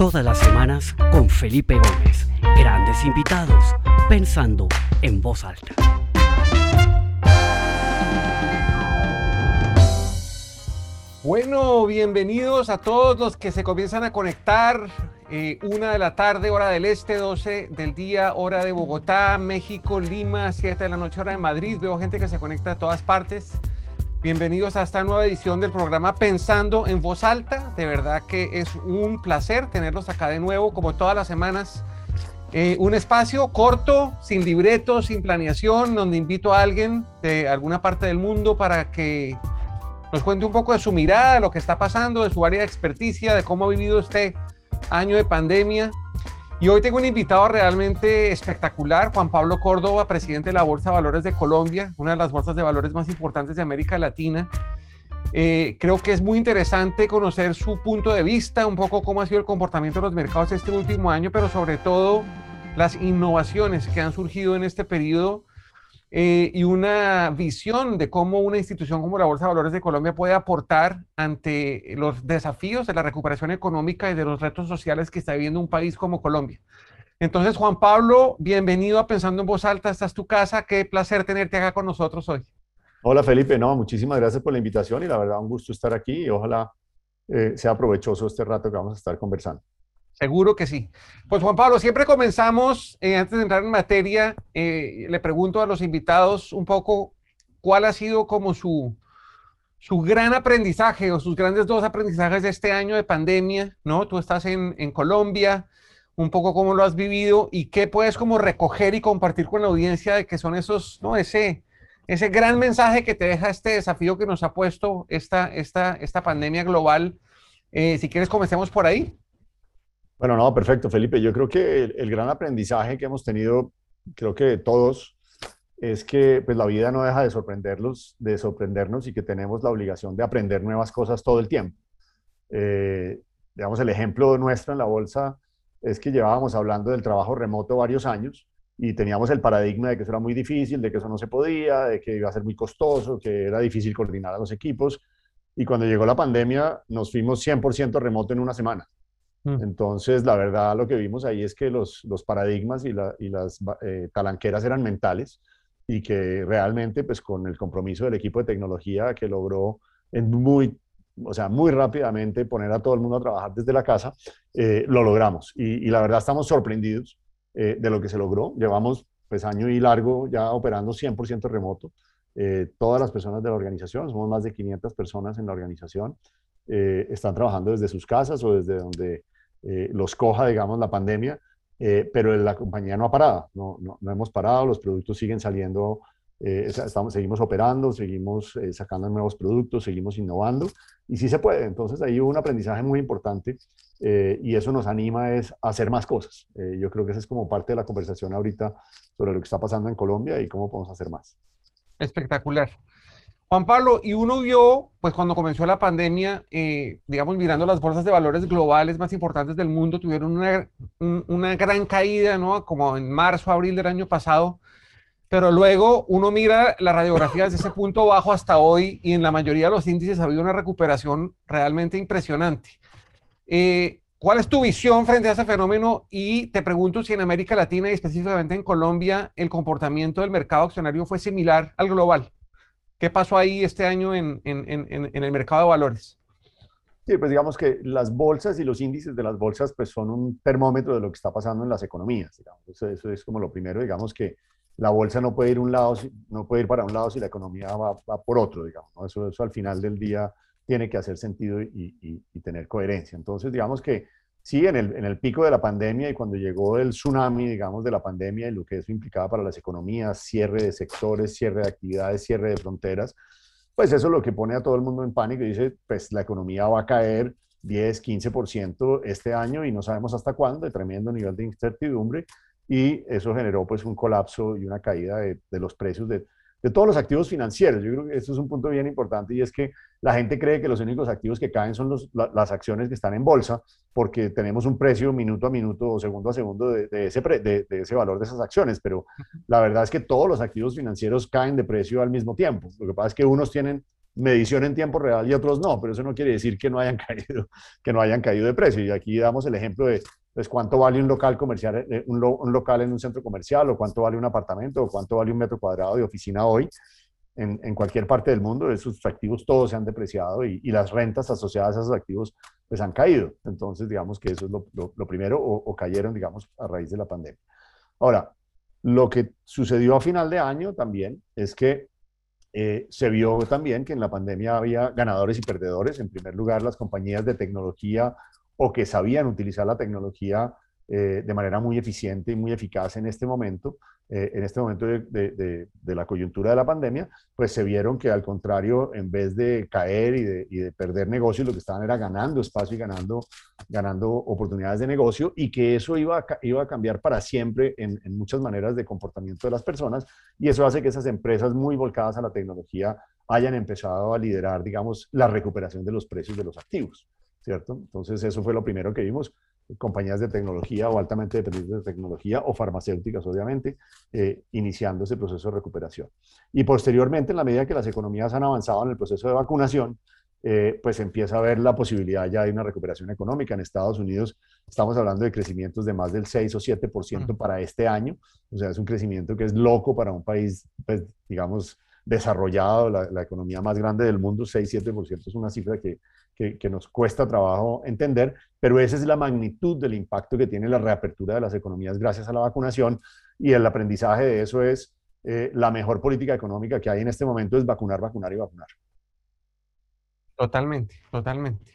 Todas las semanas con Felipe Gómez. Grandes invitados, pensando en voz alta. Bueno, bienvenidos a todos los que se comienzan a conectar. Eh, una de la tarde, hora del este, 12 del día, hora de Bogotá, México, Lima, 7 de la noche, hora de Madrid. Veo gente que se conecta de todas partes. Bienvenidos a esta nueva edición del programa Pensando en Voz Alta. De verdad que es un placer tenerlos acá de nuevo, como todas las semanas. Eh, un espacio corto, sin libreto, sin planeación, donde invito a alguien de alguna parte del mundo para que nos cuente un poco de su mirada, de lo que está pasando, de su área de experticia, de cómo ha vivido este año de pandemia. Y hoy tengo un invitado realmente espectacular, Juan Pablo Córdoba, presidente de la Bolsa de Valores de Colombia, una de las bolsas de valores más importantes de América Latina. Eh, creo que es muy interesante conocer su punto de vista, un poco cómo ha sido el comportamiento de los mercados este último año, pero sobre todo las innovaciones que han surgido en este periodo eh, y una visión de cómo una institución como la Bolsa de Valores de Colombia puede aportar ante los desafíos de la recuperación económica y de los retos sociales que está viviendo un país como Colombia. Entonces, Juan Pablo, bienvenido a Pensando en Voz Alta, esta es tu casa, qué placer tenerte acá con nosotros hoy. Hola Felipe, no, muchísimas gracias por la invitación y la verdad un gusto estar aquí y ojalá eh, sea provechoso este rato que vamos a estar conversando. Seguro que sí. Pues Juan Pablo, siempre comenzamos, eh, antes de entrar en materia, eh, le pregunto a los invitados un poco cuál ha sido como su, su gran aprendizaje o sus grandes dos aprendizajes de este año de pandemia, ¿no? Tú estás en, en Colombia, un poco cómo lo has vivido y qué puedes como recoger y compartir con la audiencia de que son esos, ¿no? Ese, ese gran mensaje que te deja este desafío que nos ha puesto esta, esta, esta pandemia global. Eh, si quieres, comencemos por ahí. Bueno, no, perfecto, Felipe. Yo creo que el, gran aprendizaje que hemos tenido, creo que todos, es que pues, la vida no deja de sorprenderlos, de sorprendernos y que tenemos la obligación de aprender nuevas cosas todo el tiempo. Eh, digamos, el ejemplo nuestro en la bolsa es que llevábamos hablando del trabajo remoto varios años y teníamos el paradigma de que eso era muy difícil, de que eso no se podía, de que iba a ser muy costoso, que era difícil coordinar a los equipos. Y cuando llegó la pandemia, nos fuimos 100% remoto en una semana. Mm. Entonces, la verdad, lo que vimos ahí es que los, los paradigmas y, la, y las eh, talanqueras eran mentales y que realmente, pues con el compromiso del equipo de tecnología que logró en muy, o sea, muy rápidamente poner a todo el mundo a trabajar desde la casa, eh, lo logramos. Y, la verdad estamos sorprendidos eh, de lo que se logró. Llevamos pues año y largo ya operando 100% remoto. todas las personas de la organización, somos más de 500 personas en la organización, están trabajando desde sus casas o desde donde eh, los coja, digamos, la pandemia, eh, pero la compañía no ha parado, no, no, no, hemos parado, los productos siguen saliendo, eh, estamos, seguimos operando, seguimos sacando nuevos productos, seguimos innovando y sí se puede. Entonces ahí hubo un aprendizaje muy importante y eso nos anima es a hacer más cosas. yo creo que esa es como parte de la conversación ahorita sobre lo que está pasando en Colombia y cómo podemos hacer más. Espectacular. Juan Pablo, y uno vio, pues cuando comenzó la pandemia, eh, digamos, mirando las bolsas de valores globales más importantes del mundo, tuvieron una, gran caída, ¿no? Como en marzo, abril del año pasado. Pero luego uno mira la radiografía desde ese punto bajo hasta hoy y en la mayoría de los índices ha habido una recuperación realmente impresionante. Eh, ¿Cuál es tu visión frente a ese fenómeno? Y te pregunto si en América Latina y específicamente en Colombia el comportamiento del mercado accionario fue similar al global. ¿Qué pasó ahí este año en, el mercado de valores? Sí, pues digamos que las bolsas y los índices de las bolsas pues son un termómetro de lo que está pasando en las economías. Digamos. Eso, es como lo primero, digamos que la bolsa no puede ir un lado, no puede ir para un lado si la economía va, por otro, digamos. Eso, eso al final del día tiene que hacer sentido y, y tener coherencia. Entonces, digamos que sí, en el, en el, pico de la pandemia y cuando llegó el tsunami, digamos, de la pandemia y lo que eso implicaba para las economías, cierre de sectores, cierre de actividades, cierre de fronteras, pues eso es lo que pone a todo el mundo en pánico y dice, pues la economía va a caer 10, 15% este año y no sabemos hasta cuándo, de tremendo nivel de incertidumbre, y eso generó pues un colapso y una caída de, de los precios de, de todos los activos financieros. Yo creo que esto es un punto bien importante y es que la gente cree que los únicos activos que caen son los, las acciones que están en bolsa porque tenemos un precio minuto a minuto o segundo a segundo de, ese, de, ese valor de esas acciones, pero la verdad es que todos los activos financieros caen de precio al mismo tiempo. Lo que pasa es que unos tienen medición en tiempo real y otros no, pero eso no quiere decir que no hayan caído, que no hayan caído de precio. Y aquí damos el ejemplo de pues, cuánto vale un local comercial, eh, un, local en un centro comercial, o cuánto vale un apartamento, o cuánto vale un metro cuadrado de oficina hoy. En, cualquier parte del mundo, esos activos todos se han depreciado y, las rentas asociadas a esos activos pues han caído. Entonces, digamos que eso es lo, primero, o, cayeron, digamos, a raíz de la pandemia. Ahora, lo que sucedió a final de año también es que eh, se vio también que en la pandemia había ganadores y perdedores. En primer lugar, las compañías de tecnología o que sabían utilizar la tecnología eh, de manera muy eficiente y muy eficaz en este momento, eh, en este momento de, la coyuntura de la pandemia, pues se vieron que al contrario, en vez de caer y de, perder negocios, lo que estaban era ganando espacio y ganando, ganando oportunidades de negocio y que eso iba a, iba a cambiar para siempre en, en muchas maneras de comportamiento de las personas y eso hace que esas empresas muy volcadas a la tecnología hayan empezado a liderar, digamos, la recuperación de los precios de los activos, ¿cierto? Entonces eso fue lo primero que vimos compañías de tecnología o altamente dependientes de tecnología o farmacéuticas, obviamente, eh, iniciando ese proceso de recuperación. Y posteriormente, en la medida que las economías han avanzado en el proceso de vacunación, eh, pues empieza a haber la posibilidad ya de una recuperación económica. En Estados Unidos estamos hablando de crecimientos de más del 6 o 7% para este año. O sea, es un crecimiento que es loco para un país, pues, digamos, desarrollado, la, la economía más grande del mundo, 6-7% es una cifra que, que, nos cuesta trabajo entender, pero esa es la magnitud del impacto que tiene la reapertura de las economías gracias a la vacunación y el aprendizaje de eso es eh, la mejor política económica que hay en este momento es vacunar, vacunar y vacunar. Totalmente, totalmente.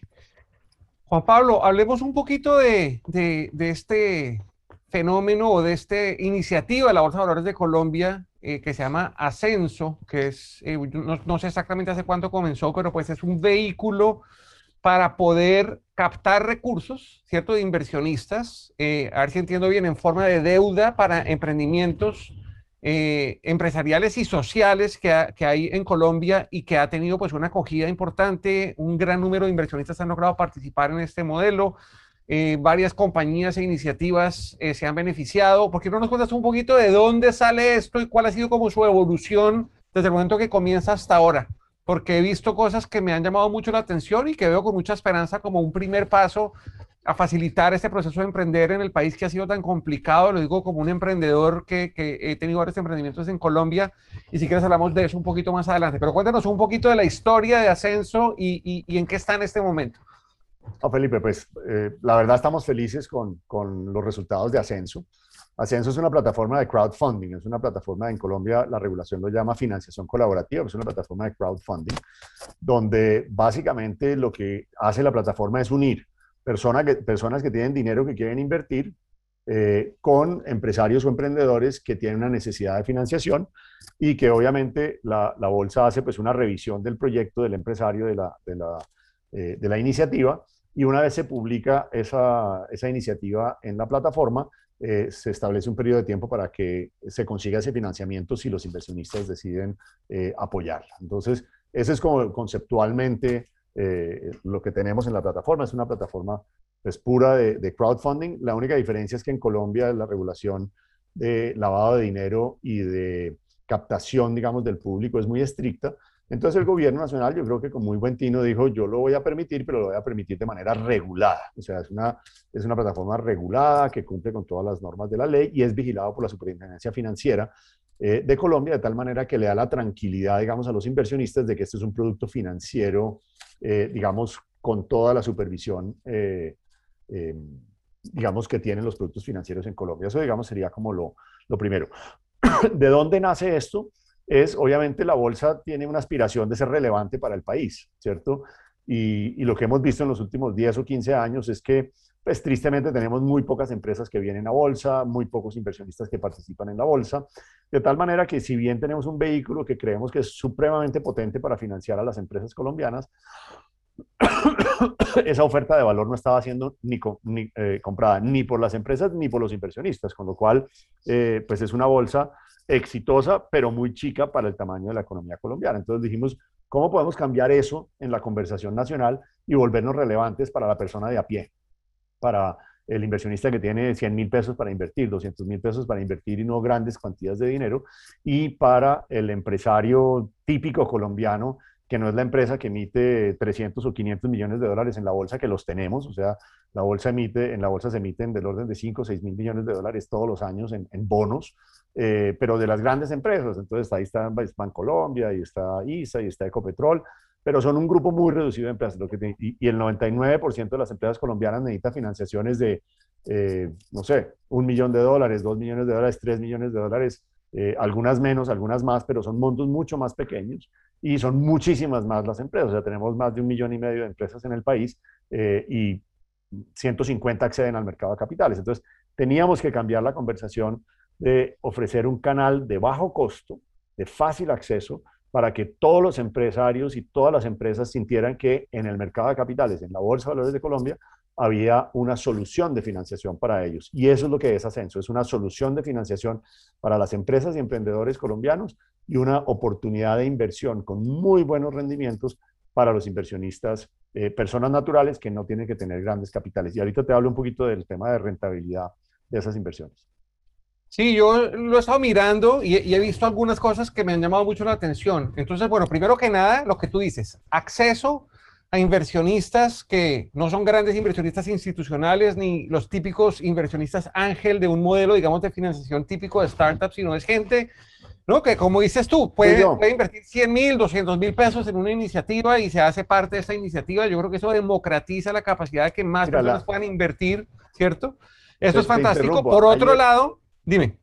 Juan Pablo, hablemos un poquito de, de, este fenómeno o de esta iniciativa de la Bolsa de Valores de Colombia eh, que se llama Ascenso, que es, eh, no, no, sé exactamente hace cuánto comenzó, pero pues es un vehículo para poder captar recursos, ¿cierto?, de inversionistas, eh, a ver si entiendo bien, en forma de deuda para emprendimientos eh, empresariales y sociales que, hay en Colombia y que ha tenido pues una acogida importante, un gran número de inversionistas han logrado participar en este modelo, eh, varias compañías e iniciativas se han beneficiado. ¿Por qué no nos cuentas un poquito de dónde sale esto y cuál ha sido como su evolución desde el momento que comienza hasta ahora? Porque he visto cosas que me han llamado mucho la atención y que veo con mucha esperanza como un primer paso a facilitar este proceso de emprender en el país que ha sido tan complicado. Lo digo como un emprendedor que, he tenido varios emprendimientos en Colombia y si quieres hablamos de eso un poquito más adelante. Pero cuéntanos un poquito de la historia de Ascenso y, en qué está en este momento. Felipe, pues eh, la verdad estamos felices con, con los resultados de Ascenso. Ascenso es una plataforma de crowdfunding, es una plataforma en Colombia, la regulación lo llama financiación colaborativa, es una plataforma de crowdfunding, donde básicamente lo que hace la plataforma es unir personas que, personas que tienen dinero que quieren invertir eh, con empresarios o emprendedores que tienen una necesidad de financiación y que obviamente la, bolsa hace pues una revisión del proyecto del empresario de la, de la, eh, de la iniciativa y una vez se publica esa, esa iniciativa en la plataforma, eh, se establece un periodo de tiempo para que se consiga ese financiamiento si los inversionistas deciden eh, apoyarla. Entonces, ese es como conceptualmente eh, lo que tenemos en la plataforma. Es una plataforma pues, pura de, de, crowdfunding. La única diferencia es que en Colombia la regulación de lavado de dinero y de captación, digamos, del público es muy estricta. Entonces el gobierno nacional, yo creo que con muy buen tino dijo, yo lo voy a permitir, pero lo voy a permitir de manera regulada. O sea, es una, es una plataforma regulada que cumple con todas las normas de la ley y es vigilado por la Superintendencia Financiera eh, de Colombia, de tal manera que le da la tranquilidad, digamos, a los inversionistas de que este es un producto financiero, eh, digamos, con toda la supervisión, eh, digamos, que tienen los productos financieros en Colombia. Eso, digamos, sería como lo, lo primero. ¿De dónde nace esto? Es, obviamente, la bolsa tiene una aspiración de ser relevante para el país, ¿cierto? Y, lo que hemos visto en los últimos 10 o 15 años es que, pues tristemente, tenemos muy pocas empresas que vienen a bolsa, muy pocos inversionistas que participan en la bolsa, de tal manera que si bien tenemos un vehículo que creemos que es supremamente potente para financiar a las empresas colombianas, esa oferta de valor no estaba siendo ni, eh, comprada ni por las empresas ni por los inversionistas, con lo cual, eh, pues es una bolsa exitosa, pero muy chica para el tamaño de la economía colombiana. Entonces dijimos, ¿cómo podemos cambiar eso en la conversación nacional y volvernos relevantes para la persona de a pie? Para el inversionista que tiene 100 mil pesos para invertir, 200 mil pesos para invertir y no grandes cantidades de dinero, y para el empresario típico colombiano que no es la empresa que emite 300 o 500 millones de dólares en la bolsa, que los tenemos, o sea, la bolsa emite, en la bolsa se emiten del orden de 5 o 6 mil millones de dólares todos los años en, bonos, eh, pero de las grandes empresas, entonces ahí está Bancolombia, y está ISA, y está Ecopetrol, pero son un grupo muy reducido de empresas, lo que y, y, el 99% de las empresas colombianas necesita financiaciones de, eh, no sé, un millón de dólares, dos millones de dólares, tres millones de dólares, eh, algunas menos, algunas más, pero son montos mucho más pequeños y son muchísimas más las empresas. O sea, tenemos más de un millón y medio de empresas en el país eh, y 150 acceden al mercado de capitales. Entonces, teníamos que cambiar la conversación de ofrecer un canal de bajo costo, de fácil acceso, para que todos los empresarios y todas las empresas sintieran que en el mercado de capitales, en la Bolsa de Valores de Colombia, había una solución de financiación para ellos. Y eso es lo que es Ascenso, es una solución de financiación para las empresas y emprendedores colombianos y una oportunidad de inversión con muy buenos rendimientos para los inversionistas, eh, personas naturales que no tienen que tener grandes capitales. Y ahorita te hablo un poquito del tema de rentabilidad de esas inversiones. Sí, yo lo he estado mirando y, y, he visto algunas cosas que me han llamado mucho la atención. Entonces, bueno, primero que nada, lo que tú dices, acceso a inversionistas que no son grandes inversionistas institucionales ni los típicos inversionistas ángel de un modelo, digamos, de financiación típico de startups, sino es gente, ¿no? Que como dices tú, puede, invertir 100 mil, 200 mil pesos en una iniciativa y se hace parte de esa iniciativa. Yo creo que eso democratiza la capacidad de que más personas puedan invertir, ¿cierto? Esto es fantástico. Por otro lado, dime.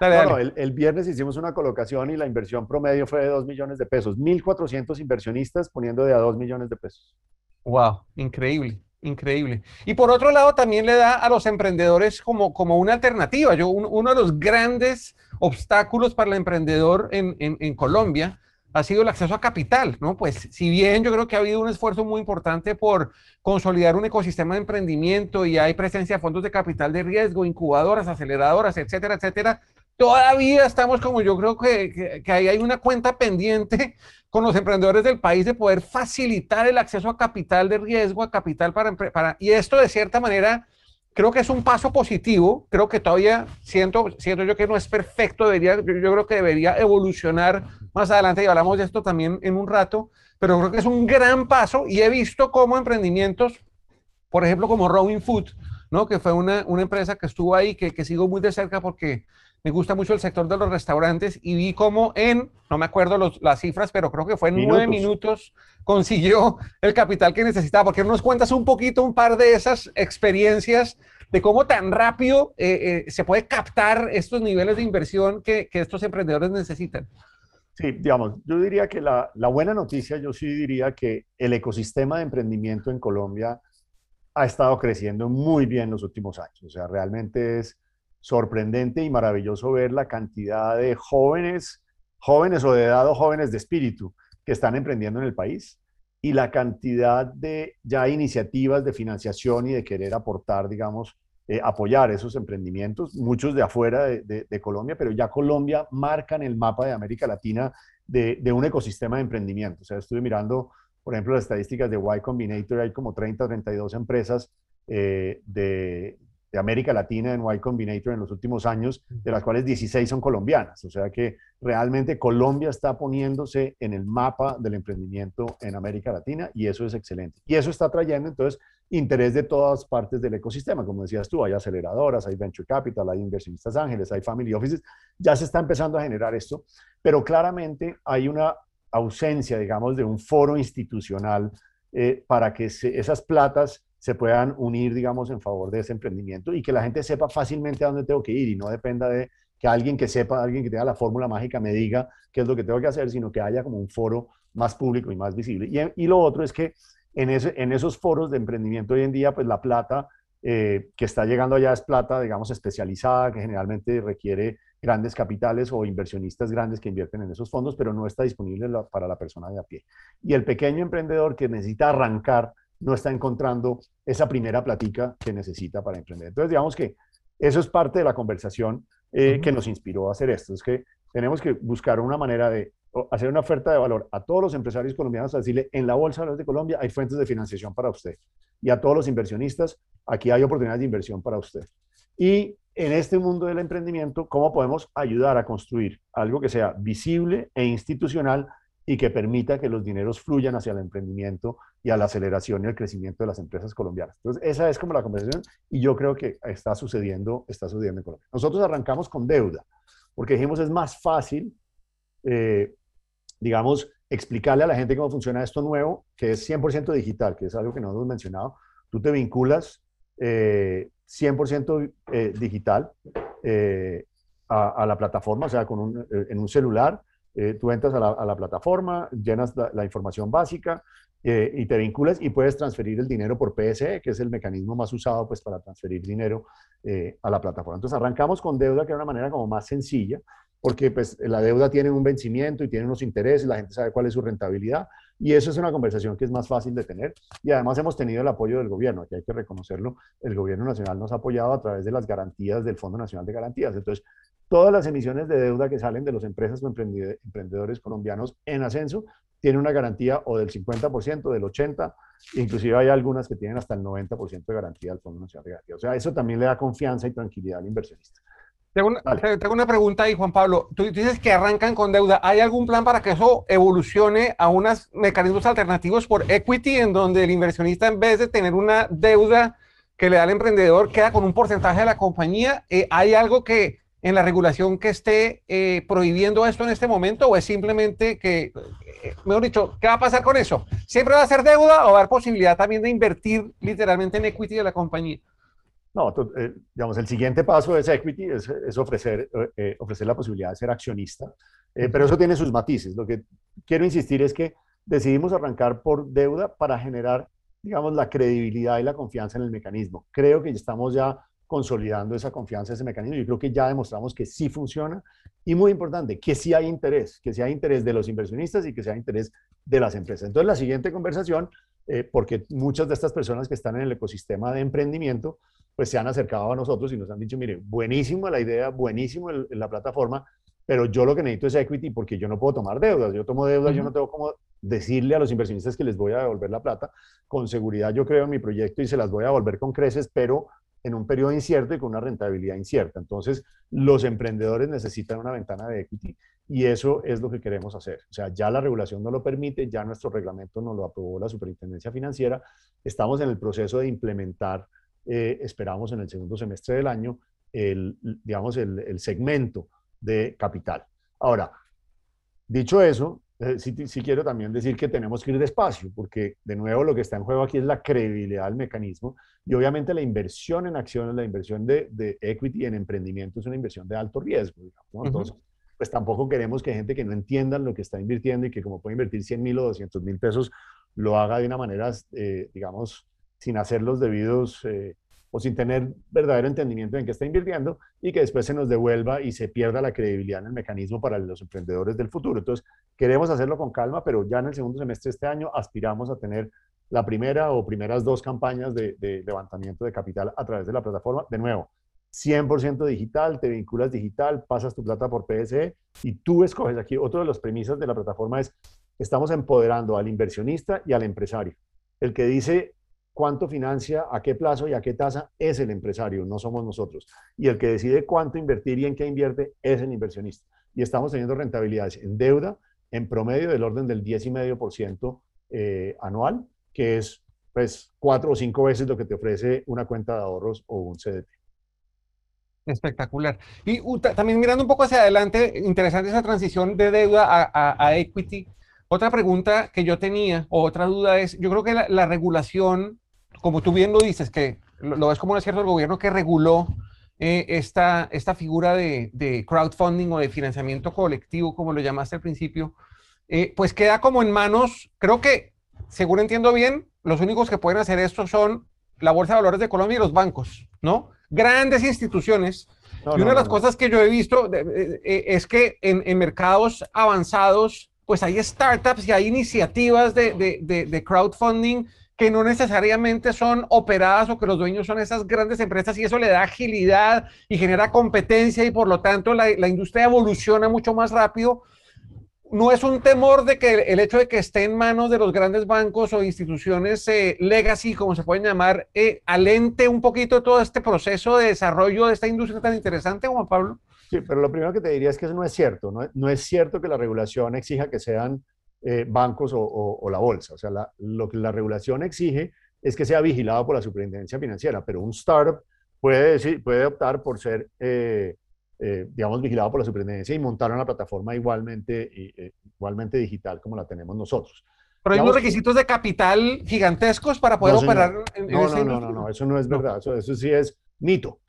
Dale, El, viernes hicimos una colocación y la inversión promedio fue de 2 millones de pesos. 1.400 inversionistas poniendo de a 2 millones de pesos. Wow, increíble, increíble. Y por otro lado, también le da a los emprendedores como, como una alternativa. Yo, uno de los grandes obstáculos para el emprendedor en, Colombia ha sido el acceso a capital, ¿no? Pues si bien yo creo que ha habido un esfuerzo muy importante por consolidar un ecosistema de emprendimiento y hay presencia de fondos de capital de riesgo, incubadoras, aceleradoras, etcétera, etcétera, todavía estamos como yo creo que, que, ahí hay una cuenta pendiente con los emprendedores del país de poder facilitar el acceso a capital de riesgo, a capital para, para y esto de cierta manera creo que es un paso positivo, creo que todavía siento, siento yo que no es perfecto, debería, yo, yo creo que debería evolucionar más adelante y hablamos de esto también en un rato, pero creo que es un gran paso y he visto cómo emprendimientos, por ejemplo, como Rowing Food, ¿no? que fue una, una empresa que estuvo ahí, que, que sigo muy de cerca porque me gusta mucho el sector de los restaurantes y vi cómo en, no me acuerdo los, las cifras, pero creo que fue en nueve minutos consiguió el capital que necesitaba. ¿Por qué no nos cuentas un poquito, un par de esas experiencias de cómo tan rápido eh, eh, se puede captar estos niveles de inversión que, que, estos emprendedores necesitan? Sí, digamos, yo diría que la, la buena noticia, yo sí diría que el ecosistema de emprendimiento en Colombia ha estado creciendo muy bien los últimos años. O sea, realmente es sorprendente y maravilloso ver la cantidad de jóvenes, jóvenes o de edad o jóvenes de espíritu que están emprendiendo en el país y la cantidad de ya iniciativas de financiación y de querer aportar, digamos, eh, apoyar esos emprendimientos, muchos de afuera de, Colombia, pero ya Colombia marca en el mapa de América Latina de, un ecosistema de emprendimiento. O sea, estuve mirando, por ejemplo, las estadísticas de Y Combinator, hay como 30 o 32 empresas eh, de, de América Latina en Y Combinator en los últimos años, de las cuales 16 son colombianas. O sea que realmente Colombia está poniéndose en el mapa del emprendimiento en América Latina y eso es excelente. Y eso está trayendo entonces interés de todas partes del ecosistema. Como decías tú, hay aceleradoras, hay venture capital, hay inversionistas ángeles, hay family offices. Ya se está empezando a generar esto, pero claramente hay una ausencia, digamos, de un foro institucional eh, para que esas platas se puedan unir, digamos, en favor de ese emprendimiento y que la gente sepa fácilmente a dónde tengo que ir y no dependa de que alguien que sepa, alguien que tenga la fórmula mágica me diga qué es lo que tengo que hacer, sino que haya como un foro más público y más visible. Y, y lo otro es que en, ese, en esos foros de emprendimiento hoy en día, pues la plata eh, que está llegando allá es plata, digamos, especializada, que generalmente requiere grandes capitales o inversionistas grandes que invierten en esos fondos, pero no está disponible para la persona de a pie. Y el pequeño emprendedor que necesita arrancar no está encontrando esa primera platica que necesita para emprender. Entonces, digamos que eso es parte de la conversación eh, que nos inspiró a hacer esto. Es que tenemos que buscar una manera de hacer una oferta de valor a todos los empresarios colombianos, a decirle, en la Bolsa de Colombia hay fuentes de financiación para usted. Y a todos los inversionistas, aquí hay oportunidades de inversión para usted. Y en este mundo del emprendimiento, ¿cómo podemos ayudar a construir algo que sea visible e institucional y que permita que los dineros fluyan hacia el emprendimiento y a la aceleración y el crecimiento de las empresas colombianas. Entonces, esa es como la conversación y yo creo que está sucediendo, está sucediendo en Colombia. Nosotros arrancamos con deuda, porque dijimos es más fácil, eh, digamos, explicarle a la gente cómo funciona esto nuevo, que es 100% digital, que es algo que no hemos mencionado. Tú te vinculas 100% eh, eh, digital a, la plataforma, o sea, con en un celular eh, tú entras a la, plataforma, llenas la, información básica eh, y te vinculas y puedes transferir el dinero por PSE, que es el mecanismo más usado pues, para transferir dinero eh, a la plataforma. Entonces arrancamos con deuda, que era una manera como más sencilla, porque pues, la deuda tiene un vencimiento y tiene unos intereses, la gente sabe cuál es su rentabilidad, y eso es una conversación que es más fácil de tener. Y además hemos tenido el apoyo del gobierno, que hay que reconocerlo, el gobierno nacional nos ha apoyado a través de las garantías del Fondo Nacional de Garantías. Entonces, todas las emisiones de deuda que salen de las empresas o emprendedores colombianos en ascenso tienen una garantía o del 50%, del 80%, inclusive hay algunas que tienen hasta el 90% de garantía del Fondo Nacional de Garantía. O sea, eso también le da confianza y tranquilidad al inversionista. Tengo una, pregunta ahí, Juan Pablo. Tú dices que arrancan con deuda. ¿Hay algún plan para que eso evolucione a unos mecanismos alternativos por equity, en donde el inversionista, en vez de tener una deuda que le da al emprendedor, queda con un porcentaje de la compañía? Eh, ¿Hay algo que en la regulación que esté eh, prohibiendo esto en este momento o es simplemente que, eh, mejor dicho, ¿qué va a pasar con eso? ¿Siempre va a ser deuda o va a haber posibilidad también de invertir literalmente en equity de la compañía? No, eh, digamos, el siguiente paso de equity, es, ofrecer, ofrecer la posibilidad de ser accionista, pero eso tiene sus matices. Lo que quiero insistir es que decidimos arrancar por deuda para generar, digamos, la credibilidad y la confianza en el mecanismo. Creo que estamos ya consolidando esa confianza, ese mecanismo. Yo creo que ya demostramos que sí funciona y muy importante, que sí hay interés, que sí hay interés de los inversionistas y que sí hay interés de las empresas. Entonces, la siguiente conversación, eh, porque muchas de estas personas que están en el ecosistema de emprendimiento, pues se han acercado a nosotros y nos han dicho, mire, buenísimo la idea, buenísimo la plataforma, pero yo lo que necesito es equity porque yo no puedo tomar deudas. Yo tomo deudas, yo no tengo como decirle a los inversionistas que les voy a devolver la plata. Con seguridad yo creo en mi proyecto y se las voy a devolver con creces, pero en un periodo incierto y con una rentabilidad incierta. Entonces, los emprendedores necesitan una ventana de equity y eso es lo que queremos hacer. O sea, ya la regulación no lo permite, ya nuestro reglamento nos lo aprobó la Superintendencia Financiera. Estamos en el proceso de implementar, eh, esperamos en el segundo semestre del año, el, digamos, el, el segmento de capital. Ahora, dicho eso, eh, sí, quiero también decir que tenemos que ir despacio, porque de nuevo lo que está en juego aquí es la credibilidad del mecanismo y obviamente la inversión en acciones, la inversión de, de equity en emprendimiento es una inversión de alto riesgo. Entonces, pues tampoco queremos que gente que no entienda lo que está invirtiendo y que como puede invertir 100 mil o 200 mil pesos, lo haga de una manera, eh, digamos, sin hacer los debidos... Eh, o sin tener verdadero entendimiento en qué está invirtiendo y que después se nos devuelva y se pierda la credibilidad en el mecanismo para los emprendedores del futuro. Entonces, queremos hacerlo con calma, pero ya en el segundo semestre de este año aspiramos a tener la primera o primeras dos campañas de, levantamiento de capital a través de la plataforma. De nuevo, 100% digital, te vinculas digital, pasas tu plata por PSE y tú escoges aquí. Otro de las premisas de la plataforma es, estamos empoderando al inversionista y al empresario. El que dice, cuánto financia, a qué plazo y a qué tasa es el empresario, no somos nosotros. Y el que decide cuánto invertir y en qué invierte es el inversionista. Y estamos teniendo rentabilidades en deuda en promedio del orden del 10,5% eh, anual, que es pues cuatro o cinco veces lo que te ofrece una cuenta de ahorros o un CDT. Espectacular. Y también mirando un poco hacia adelante, interesante esa transición de deuda a, equity. Otra pregunta que yo tenía, o otra duda es, yo creo que la regulación como tú bien lo dices, que lo, ves como un acierto del gobierno que reguló eh, esta, esta figura de, crowdfunding o de financiamiento colectivo, como lo llamaste al principio, eh, pues queda como en manos, creo que, según entiendo bien, los únicos que pueden hacer esto son la Bolsa de Valores de Colombia y los bancos, ¿no? Grandes instituciones. y una de las cosas que yo he visto eh, es que en, en, mercados avanzados, pues hay startups y hay iniciativas de, de crowdfunding que no necesariamente son operadas o que los dueños son esas grandes empresas y eso le da agilidad y genera competencia y por lo tanto la, industria evoluciona mucho más rápido. No es un temor de que el hecho de que esté en manos de los grandes bancos o instituciones eh, legacy, como se pueden llamar, eh, alente un poquito todo este proceso de desarrollo de esta industria tan interesante, Juan Pablo. Sí, pero lo primero que te diría es que eso no es cierto. No, no es cierto que la regulación exija que sean eh, bancos o, la bolsa. O sea, lo que la regulación exige es que sea vigilado por la superintendencia financiera, pero un startup puede, decir, puede optar por ser, eh, eh, digamos, vigilado por la superintendencia y montar una plataforma igualmente, igualmente digital como la tenemos nosotros. Pero hay unos requisitos de capital gigantescos para poder operar en, no, no, no, no, no, eso no es verdad. Eso, eso sí es mito.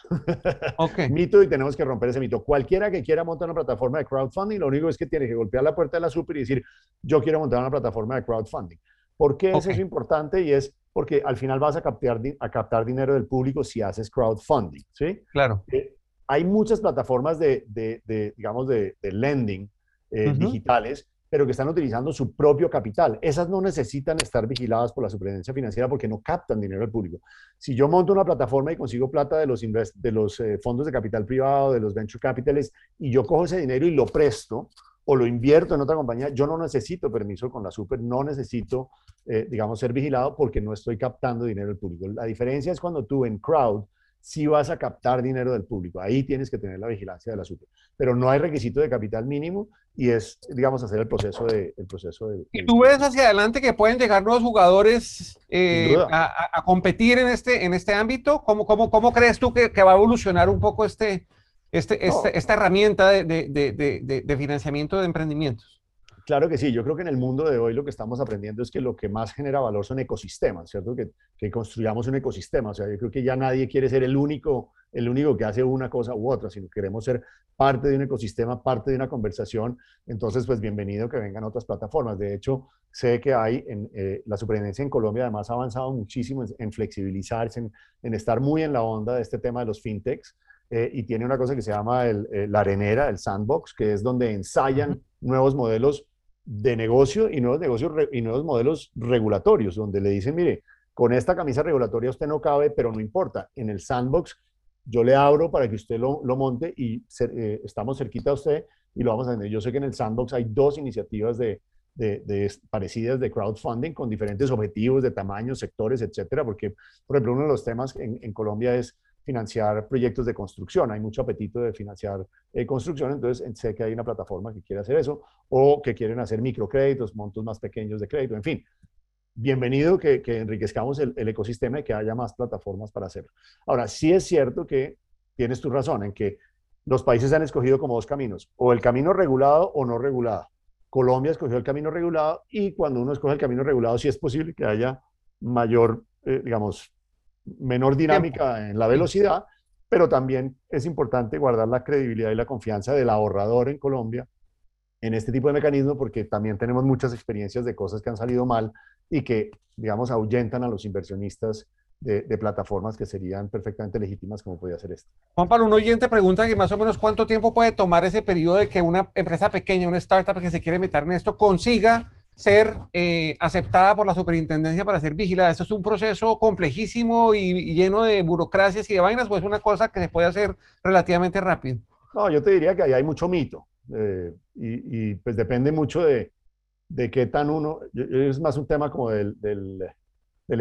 Okay. mito y tenemos que romper ese mito. Cualquiera que quiera montar una plataforma de crowdfunding, lo único es que tiene que golpear la puerta de la super y decir, yo quiero montar una plataforma de crowdfunding. ¿Por qué es eso importante? Y es porque al final vas a captar, a captar dinero del público si haces crowdfunding, ¿sí? Claro. Eh, hay muchas plataformas de, de, digamos, de, lending eh, digitales pero que están utilizando su propio capital. Esas no necesitan estar vigiladas por la superintendencia financiera porque no captan dinero del público. Si yo monto una plataforma y consigo plata de los, de los eh, fondos de capital privado, de los venture capitals, y yo cojo ese dinero y lo presto o lo invierto en otra compañía, yo no necesito permiso con la super, no necesito, eh, digamos, ser vigilado porque no estoy captando dinero del público. La diferencia es cuando tú en crowd si vas a captar dinero del público. Ahí tienes que tener la vigilancia de la super. Pero no hay requisito de capital mínimo y es, digamos, hacer el proceso de... El proceso de, ¿Y tú ves hacia adelante que pueden llegar nuevos jugadores eh, a, competir en este, en este ámbito? ¿Cómo, cómo, cómo crees tú que, va a evolucionar un poco este, este, este esta herramienta de, de financiamiento de emprendimientos? Claro que sí, yo creo que en el mundo de hoy lo que estamos aprendiendo es que lo que más genera valor son ecosistemas, ¿cierto? Que, que, construyamos un ecosistema, o sea, yo creo que ya nadie quiere ser el único, el único que hace una cosa u otra, sino queremos ser parte de un ecosistema, parte de una conversación, entonces pues bienvenido que vengan otras plataformas. De hecho, sé que hay, en, eh, la superintendencia en Colombia además ha avanzado muchísimo en, flexibilizarse, en, estar muy en la onda de este tema de los fintechs, eh, y tiene una cosa que se llama el, eh, la arenera, el sandbox, que es donde ensayan nuevos modelos de negocio y nuevos negocios y nuevos modelos regulatorios, donde le dicen, mire, con esta camisa regulatoria usted no cabe, pero no importa. En el sandbox yo le abro para que usted lo, monte y eh, estamos cerquita a usted y lo vamos a tener. Yo sé que en el sandbox hay dos iniciativas de, parecidas de crowdfunding con diferentes objetivos de tamaño, sectores, etcétera, porque, por ejemplo, uno de los temas en Colombia es financiar proyectos de construcción. Hay mucho apetito de financiar eh, construcción, entonces sé que hay una plataforma que quiere hacer eso o que quieren hacer microcréditos, montos más pequeños de crédito, en fin. Bienvenido que, enriquezcamos el, ecosistema y que haya más plataformas para hacerlo. Ahora, sí es cierto que tienes tu razón en que los países han escogido como dos caminos, o el camino regulado o no regulado. Colombia escogió el camino regulado y cuando uno escoge el camino regulado sí es posible que haya mayor, eh, digamos, menor dinámica en la velocidad, pero también es importante guardar la credibilidad y la confianza del ahorrador en Colombia en este tipo de mecanismo porque también tenemos muchas experiencias de cosas que han salido mal y que, digamos, ahuyentan a los inversionistas de, plataformas que serían perfectamente legítimas como podía ser esta. Juan Pablo, un oyente pregunta que más o menos cuánto tiempo puede tomar ese periodo de que una empresa pequeña, una startup que se quiere meter en esto, consiga ser eh, aceptada por la superintendencia para ser vigilada. Esto es un proceso complejísimo y, lleno de burocracias y de vainas, pues es una cosa que se puede hacer relativamente rápido. No, yo te diría que ahí hay mucho mito eh, y, pues depende mucho de, de qué tan uno, es más un tema como del, del,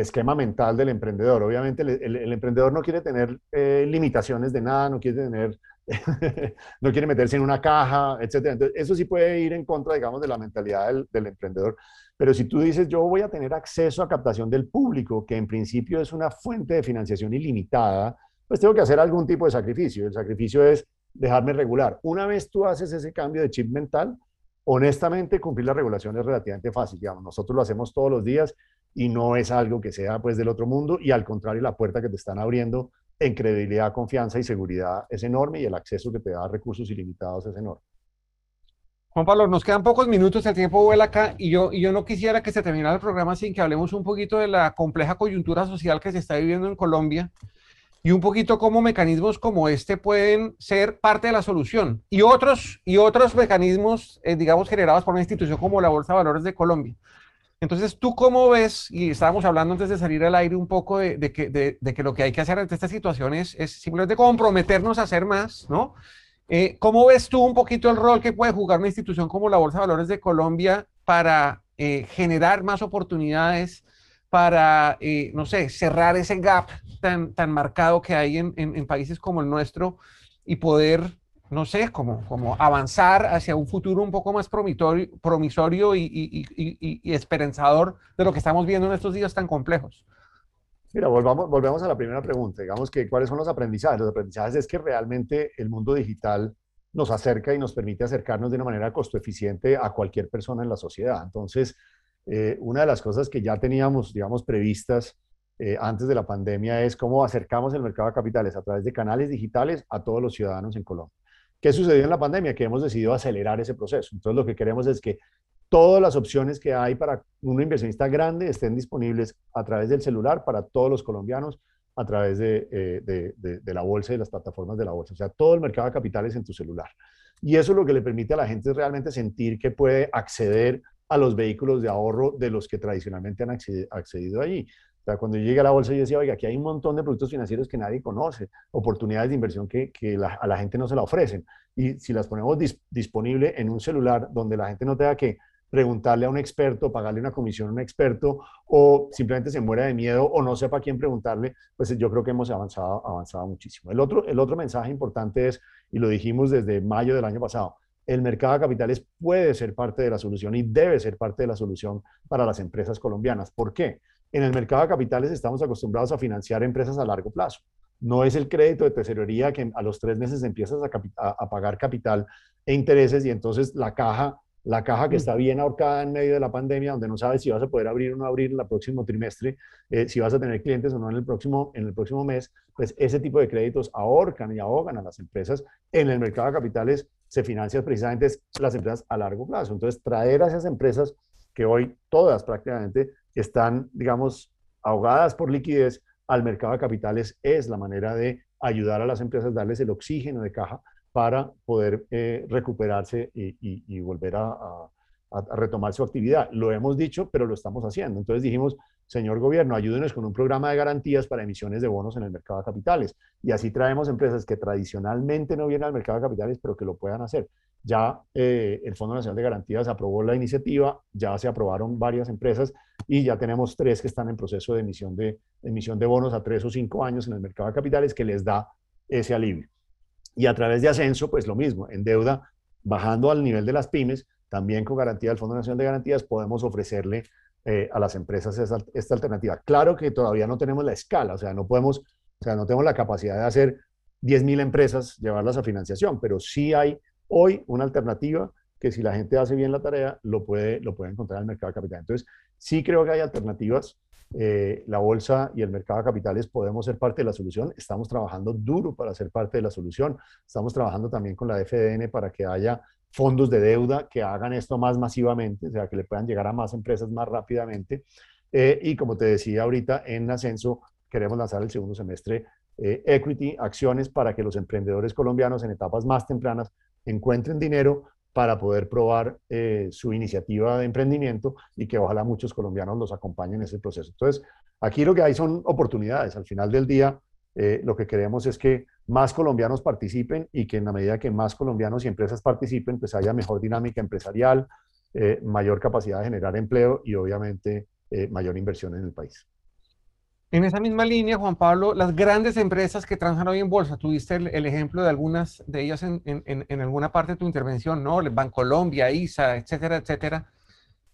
esquema mental del emprendedor. Obviamente el, emprendedor no quiere tener eh, limitaciones de nada, no quiere tener no quiere meterse en una caja, etcétera. Entonces, eso sí puede ir en contra, digamos, de la mentalidad del, emprendedor. Pero si tú dices, yo voy a tener acceso a captación del público, que en principio es una fuente de financiación ilimitada, pues tengo que hacer algún tipo de sacrificio. El sacrificio es dejarme regular. Una vez tú haces ese cambio de chip mental, honestamente cumplir la regulación es relativamente fácil. Digamos, nosotros lo hacemos todos los días y no es algo que sea pues del otro mundo y al contrario la puerta que te están abriendo en credibilidad, confianza y seguridad es enorme y el acceso que te da a recursos ilimitados es enorme. Juan Pablo, nos quedan pocos minutos, el tiempo vuela acá y yo, y yo no quisiera que se terminara el programa sin que hablemos un poquito de la compleja coyuntura social que se está viviendo en Colombia y un poquito cómo mecanismos como este pueden ser parte de la solución y otros, y otros mecanismos, eh, digamos, generados por una institución como la Bolsa de Valores de Colombia. Entonces, ¿tú cómo ves? Y estábamos hablando antes de salir al aire un poco de, que, de, que, lo que hay que hacer ante esta situación es, simplemente comprometernos a hacer más, ¿no? Eh, ¿Cómo ves tú un poquito el rol que puede jugar una institución como la Bolsa de Valores de Colombia para eh, generar más oportunidades, para, eh, no sé, cerrar ese gap tan, tan marcado que hay en, en, países como el nuestro y poder no sé, como, como avanzar hacia un futuro un poco más promisorio y, esperanzador de lo que estamos viendo en estos días tan complejos? Mira, volvamos, volvemos a la primera pregunta. Digamos que, ¿cuáles son los aprendizajes? Los aprendizajes es que realmente el mundo digital nos acerca y nos permite acercarnos de una manera costo eficiente a cualquier persona en la sociedad. Entonces, eh, una de las cosas que ya teníamos, digamos, previstas eh, antes de la pandemia es cómo acercamos el mercado de capitales a través de canales digitales a todos los ciudadanos en Colombia. ¿Qué sucedió en la pandemia? Que hemos decidido acelerar ese proceso. Entonces, lo que queremos es que todas las opciones que hay para un inversionista grande estén disponibles a través del celular para todos los colombianos a través de, eh, de, la bolsa y las plataformas de la bolsa. O sea, todo el mercado de capitales en tu celular. Y eso lo que le permite a la gente es realmente sentir que puede acceder a los vehículos de ahorro de los que tradicionalmente han accedido allí sea, cuando yo llegué a la bolsa, yo decía, oiga, aquí hay un montón de productos financieros que nadie conoce, oportunidades de inversión que, que a la gente no se la ofrecen. Y si las ponemos disponibles disponible en un celular donde la gente no tenga que preguntarle a un experto, pagarle una comisión a un experto, o simplemente se muera de miedo o no sepa a quién preguntarle, pues yo creo que hemos avanzado, avanzado muchísimo. El otro, el otro mensaje importante es, y lo dijimos desde mayo del año pasado, el mercado de capitales puede ser parte de la solución y debe ser parte de la solución para las empresas colombianas. ¿Por qué? En el mercado de capitales estamos acostumbrados a financiar empresas a largo plazo. No es el crédito de tesorería que a los tres meses empiezas a, pagar capital e intereses y entonces la caja, la caja que mm. está bien ahorcada en medio de la pandemia, donde no sabes si vas a poder abrir o no abrir en el próximo trimestre, eh, si vas a tener clientes o no en el, próximo, en el próximo mes, pues ese tipo de créditos ahorcan y ahogan a las empresas. En el mercado de capitales se financian precisamente las empresas a largo plazo. Entonces, traer a esas empresas que hoy todas prácticamente están, digamos, ahogadas por liquidez al mercado de capitales es la manera de ayudar a las empresas, darles el oxígeno de caja para poder eh, recuperarse y, volver a, a, retomar su actividad. Lo hemos dicho, pero lo estamos haciendo. Entonces dijimos, señor gobierno, ayúdenos con un programa de garantías para emisiones de bonos en el mercado de capitales. Y así traemos empresas que tradicionalmente no vienen al mercado de capitales, pero que lo puedan hacer. Ya eh, el Fondo Nacional de Garantías aprobó la iniciativa, ya se aprobaron varias empresas y ya tenemos tres que están en proceso de emisión de, emisión de bonos a tres o cinco años en el mercado de capitales que les da ese alivio. Y a través de Ascenso, pues lo mismo, en deuda, bajando al nivel de las pymes, también con garantía del Fondo Nacional de Garantías podemos ofrecerle eh, a las empresas esta, esta, alternativa. Claro que todavía no tenemos la escala, o sea, no podemos, o sea, no tenemos la capacidad de hacer 10.000 empresas, llevarlas a financiación, pero sí hay hoy una alternativa que si la gente hace bien la tarea, lo puede, lo puede encontrar en el mercado de capital. Entonces, sí creo que hay alternativas. Eh, la bolsa y el mercado de capitales podemos ser parte de la solución. Estamos trabajando duro para ser parte de la solución. Estamos trabajando también con la FDN para que haya fondos de deuda que hagan esto más masivamente, o sea, que le puedan llegar a más empresas más rápidamente. Eh, y como te decía ahorita, en Ascenso queremos lanzar el segundo semestre eh, equity, acciones para que los emprendedores colombianos en etapas más tempranas encuentren dinero para poder probar eh, su iniciativa de emprendimiento y que ojalá muchos colombianos los acompañen en ese proceso. Entonces, aquí lo que hay son oportunidades. Al final del día, eh, lo que queremos es que más colombianos participen y que en la medida que más colombianos y empresas participen, pues haya mejor dinámica empresarial, eh, mayor capacidad de generar empleo y obviamente mayor inversión en el país. En esa misma línea, Juan Pablo, las grandes empresas que trabajan hoy en bolsa, tuviste el, ejemplo de algunas de ellas en, en, alguna parte de tu intervención, ¿no? Bancolombia, ISA, etcétera, etcétera.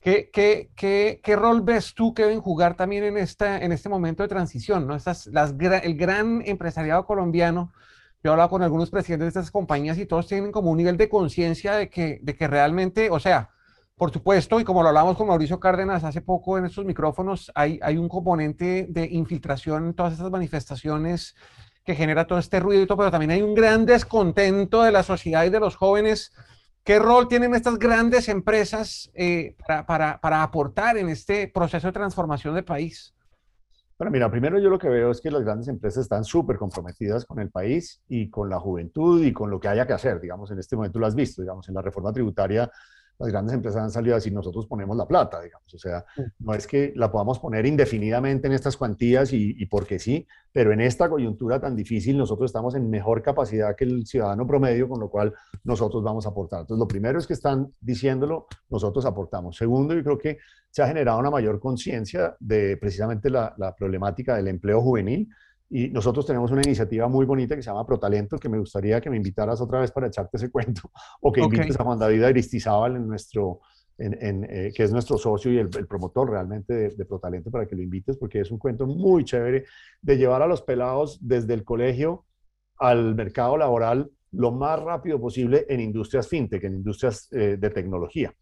¿Qué, qué, qué, qué rol ves tú que deben jugar también en, esta, en este momento de transición? ¿no? Estas, las, el gran empresariado colombiano, yo he hablado con algunos presidentes de estas compañías y todos tienen como un nivel de conciencia de que, de que realmente, o sea, por supuesto, y como lo hablamos con Mauricio Cárdenas hace poco en estos micrófonos, hay, hay un componente de infiltración en todas estas manifestaciones que genera todo este ruido, pero también hay un gran descontento de la sociedad y de los jóvenes. ¿Qué rol tienen estas grandes empresas eh, para, para, para, aportar en este proceso de transformación del país? Bueno, mira, primero yo lo que veo es que las grandes empresas están súper comprometidas con el país y con la juventud y con lo que haya que hacer, digamos, en este momento lo has visto, digamos, en la reforma tributaria las grandes empresas han salido a decir nosotros ponemos la plata, digamos. O sea, no es que la podamos poner indefinidamente en estas cuantías y, y, porque sí, pero en esta coyuntura tan difícil nosotros estamos en mejor capacidad que el ciudadano promedio, con lo cual nosotros vamos a aportar. Entonces, lo primero es que están diciéndolo, nosotros aportamos. Segundo, yo creo que se ha generado una mayor conciencia de precisamente la, la problemática del empleo juvenil Y nosotros tenemos una iniciativa muy bonita que se llama Protalento, que me gustaría que me invitaras otra vez para echarte ese cuento, o que invites a Juan David Aristizábal, en nuestro, en, eh, que es nuestro socio y el, promotor realmente de, de, Protalento, para que lo invites, porque es un cuento muy chévere de llevar a los pelados desde el colegio al mercado laboral lo más rápido posible en industrias fintech, en industrias eh, de tecnología.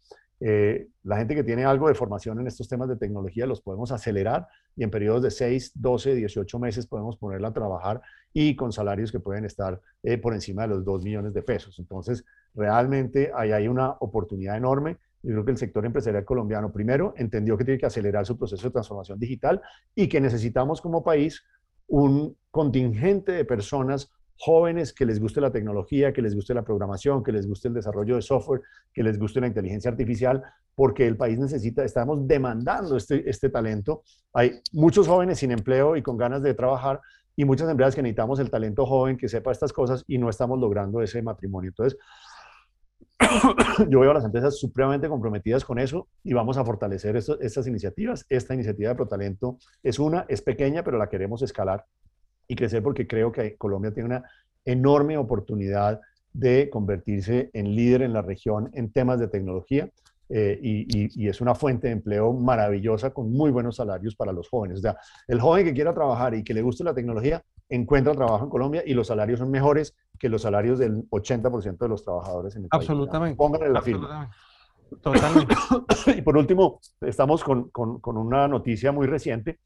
Eh, la gente que tiene algo de formación en estos temas de tecnología los podemos acelerar y en periodos de 6, 12, 18 meses podemos ponerla a trabajar y con salarios que pueden estar eh, por encima de los 2 millones de pesos. Entonces, realmente ahí hay una oportunidad enorme. Yo creo que el sector empresarial colombiano, primero, entendió que tiene que acelerar su proceso de transformación digital y que necesitamos como país un contingente de personas jóvenes que les guste la tecnología, que les guste la programación, que les guste el desarrollo de software, que les guste la inteligencia artificial, porque el país necesita, estamos demandando este, este talento. Hay muchos jóvenes sin empleo y con ganas de trabajar y muchas empresas que necesitamos el talento joven que sepa estas cosas y no estamos logrando ese matrimonio. Entonces, yo veo a las empresas supremamente comprometidas con eso y vamos a fortalecer estas iniciativas. Esta iniciativa de Protalento es una, es pequeña, pero la queremos escalar y crecer porque creo que Colombia tiene una enorme oportunidad de convertirse en líder en la región en temas de tecnología eh, y, es una fuente de empleo maravillosa con muy buenos salarios para los jóvenes. O sea, el joven que quiera trabajar y que le guste la tecnología encuentra trabajo en Colombia y los salarios son mejores que los salarios del 80% de los trabajadores en el país. Absolutamente. Pónganle la firma. Totalmente. y por último, estamos con, con, con una noticia muy reciente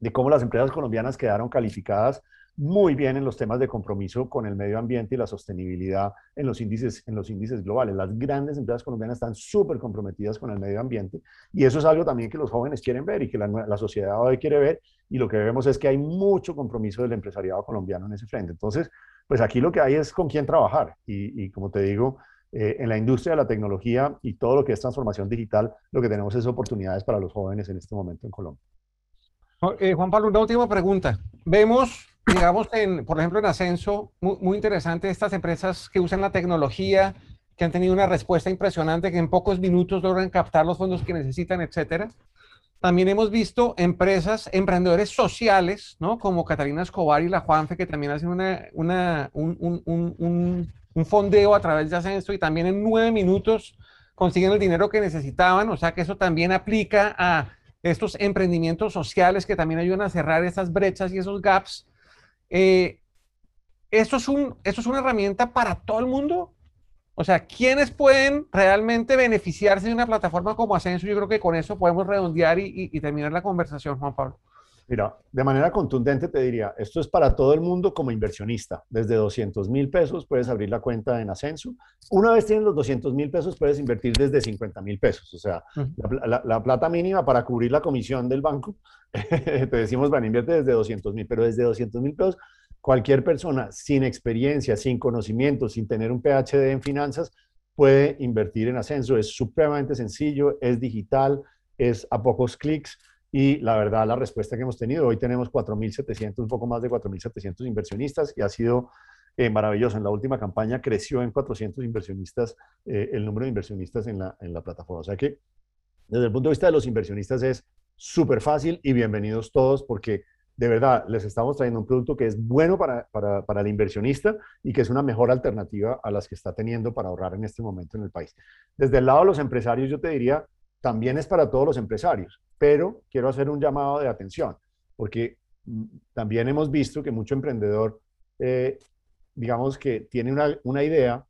de cómo las empresas colombianas quedaron calificadas muy bien en los temas de compromiso con el medio ambiente y la sostenibilidad en los índices, en los índices globales. Las grandes empresas colombianas están súper comprometidas con el medio ambiente y eso es algo también que los jóvenes quieren ver y que la, sociedad hoy quiere ver y lo que vemos es que hay mucho compromiso del empresariado colombiano en ese frente. Entonces, pues aquí lo que hay es con quién trabajar y, y como te digo, eh, en la industria de la tecnología y todo lo que es transformación digital, lo que tenemos es oportunidades para los jóvenes en este momento en Colombia. Eh, Juan Pablo, una última pregunta. Vemos, digamos, en, por ejemplo, en Ascenso, muy, interesante estas empresas que usan la tecnología, que han tenido una respuesta impresionante, que en pocos minutos logran captar los fondos que necesitan, etcétera. También hemos visto empresas, emprendedores sociales, ¿no? Como Catalina Escobar y la Juanfe, que también hacen una, un, un, un, un, fondeo a través de Ascenso y también en nueve minutos consiguen el dinero que necesitaban. O sea que eso también aplica a estos emprendimientos sociales que también ayudan a cerrar esas brechas y esos gaps. Eh, ¿esto, es un, ¿Esto es una herramienta para todo el mundo? O sea, ¿quiénes pueden realmente beneficiarse de una plataforma como Ascenso? Yo creo que con eso podemos redondear y terminar la conversación, Juan Pablo. Mira, de manera contundente te diría, esto es para todo el mundo como inversionista. Desde 200 mil pesos puedes abrir la cuenta en Ascenso. Una vez tienes los 200 mil pesos, puedes invertir desde 50 mil pesos. O sea, la, plata mínima para cubrir la comisión del banco, te decimos, van, invierte desde 200 mil, pero desde 200 mil pesos, cualquier persona sin experiencia, sin conocimiento, sin tener un PhD en finanzas, puede invertir en Ascenso. Es supremamente sencillo, es digital, es a pocos clics y la verdad, la respuesta que hemos tenido, hoy tenemos 4.700, un poco más de 4.700 inversionistas y ha sido eh, maravilloso. En la última campaña creció en 400 inversionistas eh, el número de inversionistas en la, en la plataforma. O sea que desde el punto de vista de los inversionistas es súper fácil y bienvenidos todos porque de verdad les estamos trayendo un producto que es bueno para, para, para, el inversionista y que es una mejor alternativa a las que está teniendo para ahorrar en este momento en el país. Desde el lado de los empresarios, yo te diría, también es para todos los empresarios pero quiero hacer un llamado de atención, porque mm, también hemos visto que mucho emprendedor, eh, digamos que tiene una, idea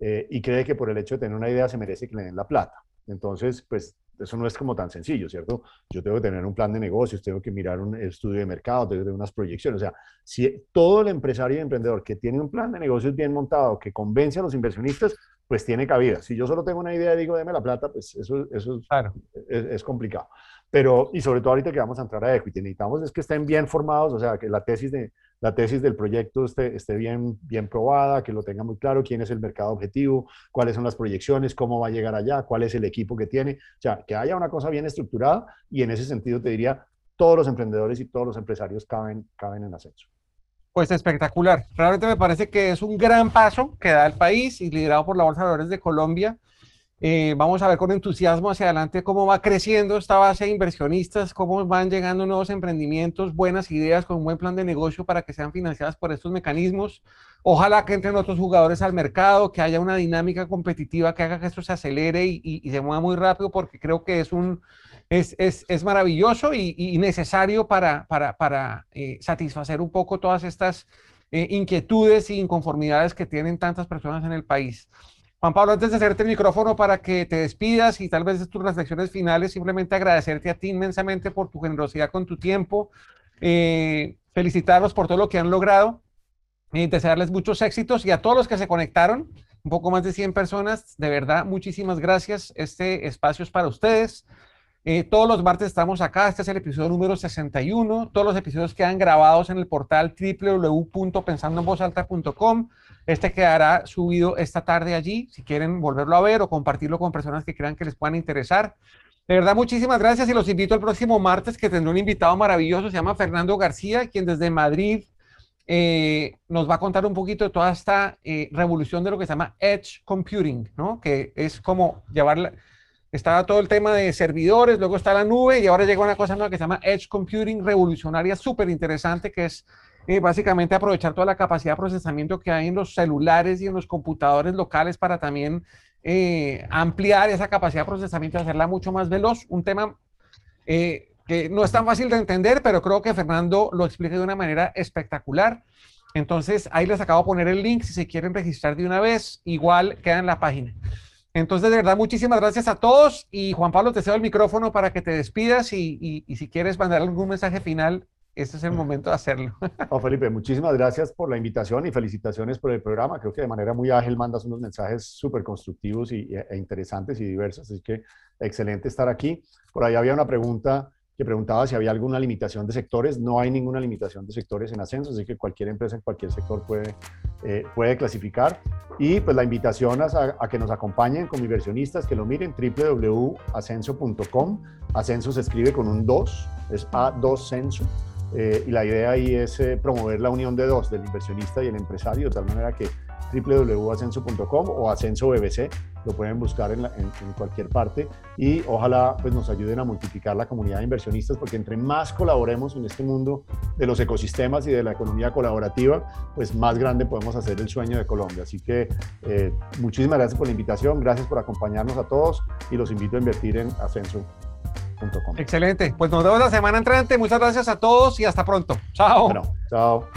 eh, y cree que por el hecho de tener una idea se merece que le den la plata. Entonces, pues eso no es como tan sencillo, ¿cierto? Yo tengo que tener un plan de negocios, tengo que mirar un estudio de mercado, tengo que tener unas proyecciones. O sea, si todo el empresario y emprendedor que tiene un plan de negocios bien montado, que convence a los inversionistas, pues tiene cabida. Si yo solo tengo una idea y digo, deme la plata, pues eso, eso es complicado. Pero, y sobre todo ahorita que vamos a entrar a equity, necesitamos es que estén bien formados, o sea, que la tesis, de, la tesis del proyecto esté, esté bien, bien probada, que lo tenga muy claro, quién es el mercado objetivo, cuáles son las proyecciones, cómo va a llegar allá, cuál es el equipo que tiene, o sea, que haya una cosa bien estructurada y en ese sentido te diría, todos los emprendedores y todos los empresarios caben, caben en ascenso. Pues espectacular. Realmente me parece que es un gran paso que da el país y liderado por la Bolsa de Valores de Colombia Eh, vamos a ver con entusiasmo hacia adelante cómo va creciendo esta base de inversionistas, cómo van llegando nuevos emprendimientos, buenas ideas con un buen plan de negocio para que sean financiadas por estos mecanismos. Ojalá que entren otros jugadores al mercado, que haya una dinámica competitiva que haga que esto se acelere y, se mueva muy rápido, porque creo que es, un, es, es, es maravilloso y, necesario para, para, para eh, satisfacer un poco todas estas eh, inquietudes y inconformidades que tienen tantas personas en el país. Juan Pablo, antes de hacerte el micrófono para que te despidas y tal vez tus reflexiones finales, simplemente agradecerte a ti inmensamente por tu generosidad con tu tiempo, eh, felicitarlos por todo lo que han logrado, y desearles muchos éxitos y a todos los que se conectaron, un poco más de 100 personas, de verdad, muchísimas gracias. Este espacio es para ustedes. Eh, todos los martes estamos acá, este es el episodio número 61, todos los episodios quedan grabados en el portal www.pensandoenvozalta.com. Este quedará subido esta tarde allí, si quieren volverlo a ver o compartirlo con personas que crean que les puedan interesar. De verdad, muchísimas gracias y los invito el próximo martes que tendré un invitado maravilloso, se llama Fernando García, quien desde Madrid eh, nos va a contar un poquito de toda esta eh, revolución de lo que se llama Edge Computing, ¿no? Que es como llevar, estaba todo el tema de servidores, luego está la nube y ahora llega una cosa nueva que se llama Edge Computing revolucionaria, súper interesante, que es eh, básicamente aprovechar toda la capacidad de procesamiento que hay en los celulares y en los computadores locales para también eh, ampliar esa capacidad de procesamiento y hacerla mucho más veloz. Un tema eh, que no es tan fácil de entender, pero creo que Fernando lo explica de una manera espectacular. Entonces, ahí les acabo de poner el link si se quieren registrar de una vez, igual queda en la página. Entonces, de verdad, muchísimas gracias a todos y Juan Pablo, te cedo el micrófono para que te despidas y, si quieres mandar algún mensaje final, este es el momento de hacerlo. Oh, Felipe, muchísimas gracias por la invitación y felicitaciones por el programa. Creo que de manera muy ágil mandas unos mensajes súper constructivos y, e interesantes y diversos, así que excelente estar aquí. Por ahí había una pregunta que preguntaba si había alguna limitación de sectores. No hay ninguna limitación de sectores en ascenso, así que cualquier empresa en cualquier sector puede, eh, puede clasificar. Y pues la invitación a, a, que nos acompañen como inversionistas, que lo miren www.ascenso.com. Ascenso se escribe con un 2, es A2 Censo. Eh, y la idea ahí es eh, promover la unión de dos, del inversionista y el empresario, de tal manera que www.ascenso.com o Ascenso BBC lo pueden buscar en, cualquier parte y ojalá pues nos ayuden a multiplicar la comunidad de inversionistas porque entre más colaboremos en este mundo de los ecosistemas y de la economía colaborativa, pues más grande podemos hacer el sueño de Colombia. Así que eh, muchísimas gracias por la invitación, gracias por acompañarnos a todos y los invito a invertir en Ascenso. Excelente. Pues nos vemos la semana entrante. Muchas gracias a todos y hasta pronto. Chao. chao.